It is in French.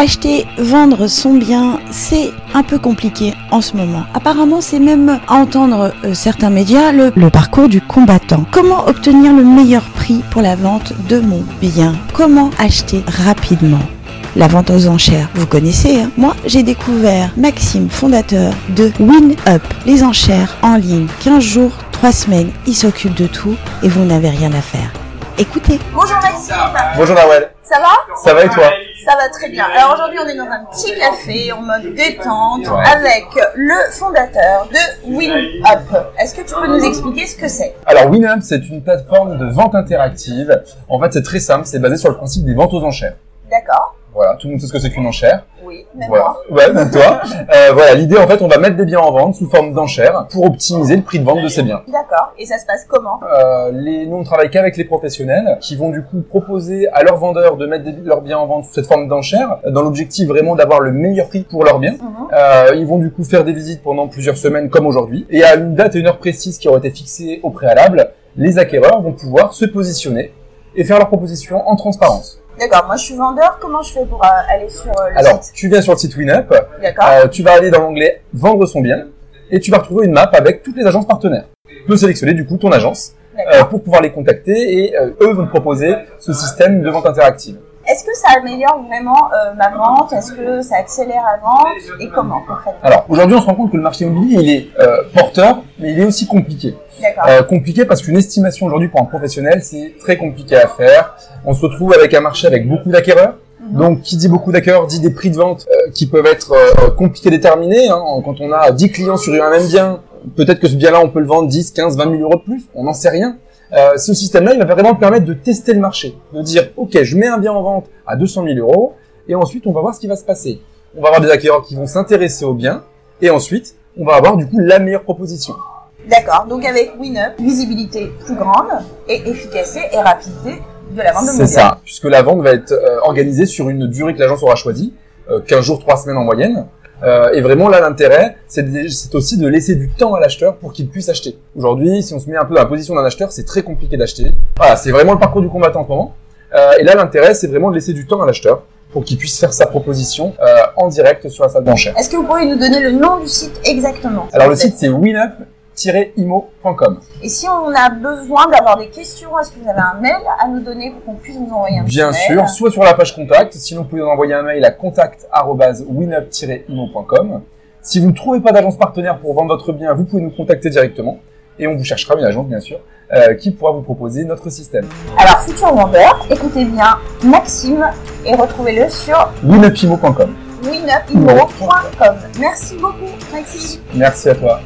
Acheter, vendre son bien, c'est un peu compliqué en ce moment. Apparemment, c'est même à entendre euh, certains médias le, parcours du combattant. Comment obtenir le meilleur prix pour la vente de mon bien? Comment acheter rapidement? La vente aux enchères. Vous connaissez, hein Moi, j'ai découvert Maxime, fondateur de WinUp, les enchères en ligne. 15 jours, 3 semaines, il s'occupe de tout et vous n'avez rien à faire. Écoutez. Bonjour Maxime. Bonjour Nawel. Ça va? Ça va et toi? Ça va très bien. Alors aujourd'hui, on est dans un petit café en mode détente avec le fondateur de WinUp. Est-ce que tu peux nous expliquer ce que c'est? Alors WinUp, c'est une plateforme de vente interactive. En fait, c'est très simple, c'est basé sur le principe des ventes aux enchères. D'accord. Voilà, tout le monde sait ce que c'est qu'une enchère. Oui, même Voilà, moi. ouais, même toi. Euh, voilà, l'idée en fait, on va mettre des biens en vente sous forme d'enchères pour optimiser le prix de vente de ces biens. D'accord. Et ça se passe comment? Euh, les, nous, on travaille qu'avec les professionnels qui vont du coup proposer à leurs vendeurs de mettre des- leurs biens en vente sous cette forme d'enchères, dans l'objectif vraiment d'avoir le meilleur prix pour leurs biens. Mhm. Euh, ils vont du coup faire des visites pendant plusieurs semaines comme aujourd'hui. Et à une date et une heure précise qui auraient été fixées au préalable, les acquéreurs vont pouvoir se positionner et faire leurs propositions en transparence. D'accord. Moi, je suis vendeur. Comment je fais pour euh, aller sur euh, le Alors, site? tu viens sur le site WinUp, euh, tu vas aller dans l'onglet Vendre son bien et tu vas retrouver une map avec toutes les agences partenaires. Tu peux sélectionner du coup ton agence euh, pour pouvoir les contacter et euh, eux vont te proposer ce système de vente interactive. Est-ce que ça améliore vraiment euh, ma vente? Est-ce que ça accélère la vente Et comment concrètement? Alors aujourd'hui, on se rend compte que le marché immobilier il est euh, porteur, mais il est aussi compliqué. Euh, compliqué parce qu'une estimation aujourd'hui pour un professionnel, c'est très compliqué à faire. On se retrouve avec un marché avec beaucoup d'acquéreurs. Mhm. Donc, qui dit beaucoup d'acquéreurs dit des prix de vente euh, qui peuvent être compliqués à déterminer. Hein. Quand on a 10 clients sur un même bien, peut-être que ce bien-là, on peut le vendre 10, 15, 20 000 euros de plus. On n'en sait rien. Euh, ce système-là, il va vraiment permettre de tester le marché, de dire, ok, je mets un bien en vente à 200 000 euros, et ensuite, on va voir ce qui va se passer. On va avoir des acquéreurs qui vont s'intéresser au bien, et ensuite, on va avoir du coup la meilleure proposition. D'accord. Donc avec WinUp, visibilité plus grande et efficacité et rapidité de la vente de mon C'est ça, puisque la vente va être euh, organisée sur une durée que l'agence aura choisie, euh, 15 jours, 3 semaines en moyenne. Euh, et vraiment là, l'intérêt, c'est aussi de laisser du temps à l'acheteur pour qu'il puisse acheter. Aujourd'hui, si on se met un peu dans la position d'un acheteur, c'est très compliqué d'acheter. Voilà, c'est vraiment le parcours du combattant en ce moment. Euh, et là, l'intérêt, c'est vraiment de laisser du temps à l'acheteur pour qu'il puisse faire sa proposition euh, en direct sur la salle d'enchères. Est-ce que vous pourriez nous donner le nom du site exactement Alors le site, c'est Et si on a besoin d'avoir des questions, est-ce que vous avez un mail à nous donner pour qu'on puisse vous envoyer un Bien mail sûr, soit sur la page contact, sinon vous pouvez nous envoyer un mail à contact@winup-imo.com. Si vous ne trouvez pas d'agence partenaire pour vendre votre bien, vous pouvez nous contacter directement et on vous cherchera une agence bien sûr euh, qui pourra vous proposer notre système. Alors, futur vendeur, écoutez bien Maxime et retrouvez-le sur winupimo.com. winupimo.com. Merci beaucoup, Maxime. Merci à toi.